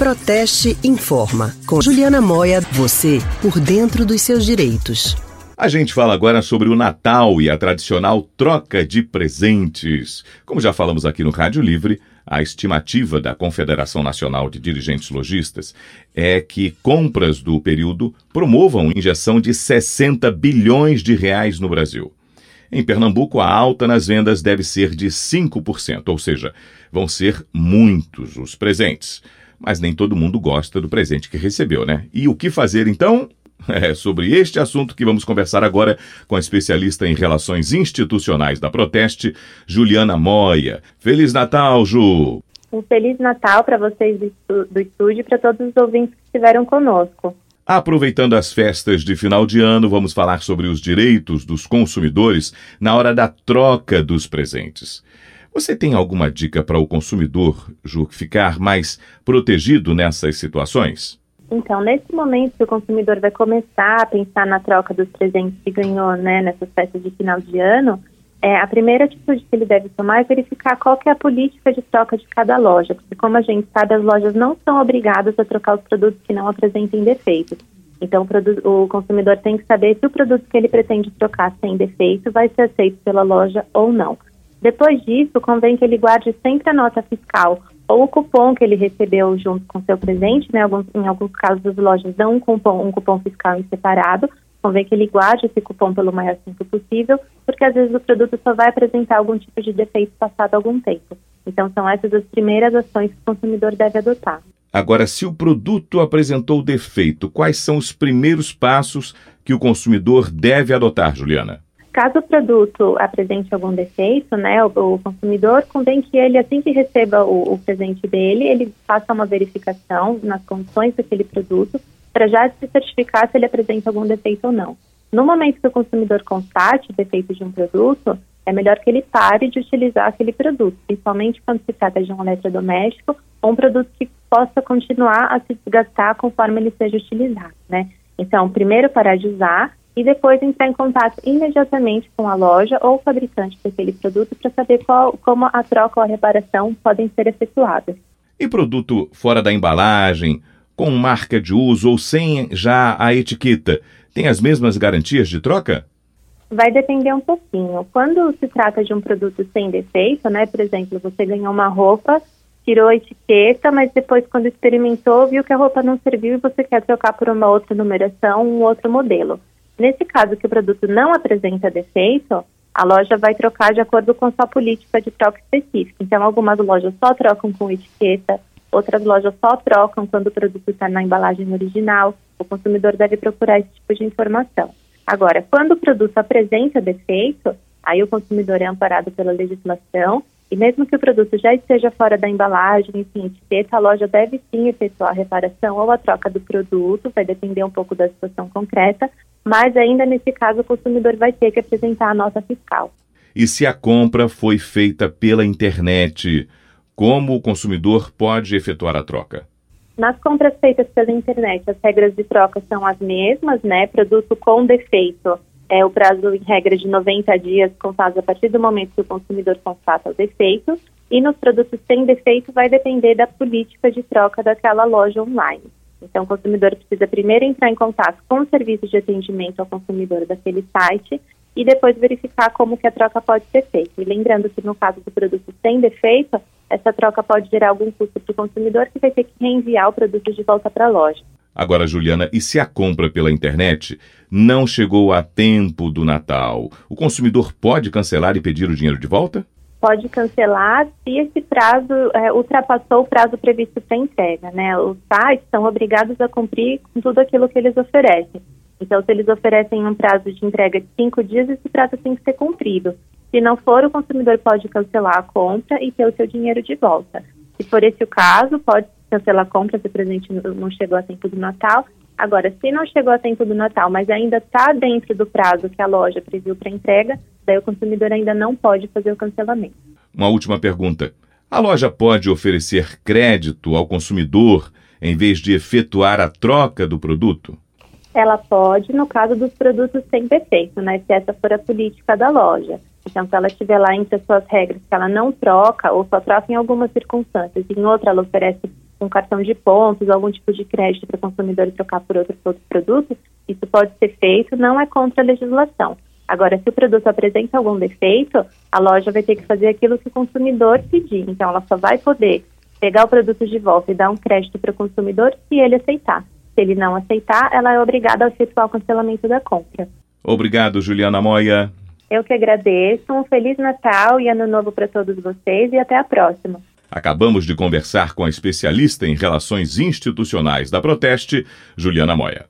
Proteste Informa. Com Juliana Moia, você por dentro dos seus direitos. A gente fala agora sobre o Natal e a tradicional troca de presentes. Como já falamos aqui no Rádio Livre, a estimativa da Confederação Nacional de Dirigentes Logistas é que compras do período promovam injeção de 60 bilhões de reais no Brasil. Em Pernambuco, a alta nas vendas deve ser de 5%, ou seja, vão ser muitos os presentes. Mas nem todo mundo gosta do presente que recebeu, né? E o que fazer então? É sobre este assunto que vamos conversar agora com a especialista em relações institucionais da Proteste, Juliana Moia. Feliz Natal, Ju! Um Feliz Natal para vocês do estúdio e para todos os ouvintes que estiveram conosco. Aproveitando as festas de final de ano, vamos falar sobre os direitos dos consumidores na hora da troca dos presentes. Você tem alguma dica para o consumidor, Ju, ficar mais protegido nessas situações? Então, nesse momento que o consumidor vai começar a pensar na troca dos presentes que ganhou né, nessas festas de final de ano, é, a primeira atitude que ele deve tomar é verificar qual é a política de troca de cada loja, porque como a gente sabe, as lojas não são obrigadas a trocar os produtos que não apresentem defeitos. Então, o, o consumidor tem que saber se o produto que ele pretende trocar sem defeito vai ser aceito pela loja ou não. Depois disso, convém que ele guarde sempre a nota fiscal ou o cupom que ele recebeu junto com seu presente, né? Alguns, em alguns casos as lojas dão um cupom, um cupom fiscal em separado, convém que ele guarde esse cupom pelo maior tempo possível, porque às vezes o produto só vai apresentar algum tipo de defeito passado algum tempo. Então são essas as primeiras ações que o consumidor deve adotar. Agora, se o produto apresentou defeito, quais são os primeiros passos que o consumidor deve adotar, Juliana? Caso o produto apresente algum defeito, né, o, o consumidor convém que ele, assim que receba o, o, presente dele, ele faça uma verificação nas condições daquele produto para já se certificar se ele apresenta algum defeito ou não. No momento que o consumidor constate o defeito de um produto, é melhor que ele pare de utilizar aquele produto, principalmente quando se trata de um eletrodoméstico ou um produto que possa continuar a se desgastar conforme ele seja utilizado, né? Então, primeiro parar de usar, e depois entrar em contato imediatamente com a loja ou fabricante daquele produto para saber qual, como a troca ou a reparação podem ser efetuadas. E produto fora da embalagem, com marca de uso ou sem já a etiqueta, tem as mesmas garantias de troca? Vai depender um pouquinho. Quando se trata de um produto sem defeito, né, por exemplo, você ganhou uma roupa, tirou a etiqueta, mas depois quando experimentou, viu que a roupa não serviu e você quer trocar por uma outra numeração, um outro modelo. Nesse caso que o produto não apresenta defeito, a loja vai trocar de acordo com sua política de troca específica. Então, algumas lojas só trocam com etiqueta, outras lojas só trocam quando o produto está na embalagem original. O consumidor deve procurar esse tipo de informação. Agora, quando o produto apresenta defeito, aí o consumidor é amparado pela legislação e mesmo que o produto já esteja fora da embalagem, enfim, etiqueta, a loja deve sim efetuar a reparação ou a troca do produto, vai depender um pouco da situação concreta, mas ainda nesse caso o consumidor vai ter que apresentar a nota fiscal. E se a compra foi feita pela internet, como o consumidor pode efetuar a troca? Nas compras feitas pela internet, as regras de troca são as mesmas, né? Produto com defeito, é o prazo em regra de 90 dias contados a partir do momento que o consumidor constata o defeito. E nos produtos sem defeito vai depender da política de troca daquela loja online. Então, o consumidor precisa primeiro entrar em contato com o serviço de atendimento ao consumidor daquele site e depois verificar como que a troca pode ser feita. E lembrando que no caso do produto sem defeito, essa troca pode gerar algum custo para o consumidor que vai ter que reenviar o produto de volta para a loja. Agora, Juliana, e se a compra pela internet não chegou a tempo do Natal? O consumidor pode cancelar e pedir o dinheiro de volta? Pode cancelar se esse prazo é, ultrapassou o prazo previsto para entrega, né? Os sites são obrigados a cumprir com tudo aquilo que eles oferecem. Então, se eles oferecem um prazo de entrega de cinco dias, esse prazo tem que ser cumprido. Se não for, o consumidor pode cancelar a compra e ter o seu dinheiro de volta. Se for esse o caso, pode cancelar a compra se o presente não chegou a tempo do Natal. Agora, se não chegou a tempo do Natal, mas ainda está dentro do prazo que a loja previu para entrega, daí o consumidor ainda não pode fazer o cancelamento. Uma última pergunta. A loja pode oferecer crédito ao consumidor em vez de efetuar a troca do produto? Ela pode, no caso dos produtos sem defeito, né? Se essa for a política da loja. Então, se ela estiver lá entre as suas regras que ela não troca ou só troca em algumas circunstâncias em outra ela oferece um cartão de pontos, algum tipo de crédito para o consumidor trocar por outro, outro produto, isso pode ser feito, não é contra a legislação. Agora, se o produto apresenta algum defeito, a loja vai ter que fazer aquilo que o consumidor pedir. Então, ela só vai poder pegar o produto de volta e dar um crédito para o consumidor se ele aceitar. Se ele não aceitar, ela é obrigada a efetuar o cancelamento da compra. Obrigado, Juliana Moia. Eu que agradeço. Um Feliz Natal e Ano Novo para todos vocês e até a próxima. Acabamos de conversar com a especialista em relações institucionais da Proteste, Juliana Moia.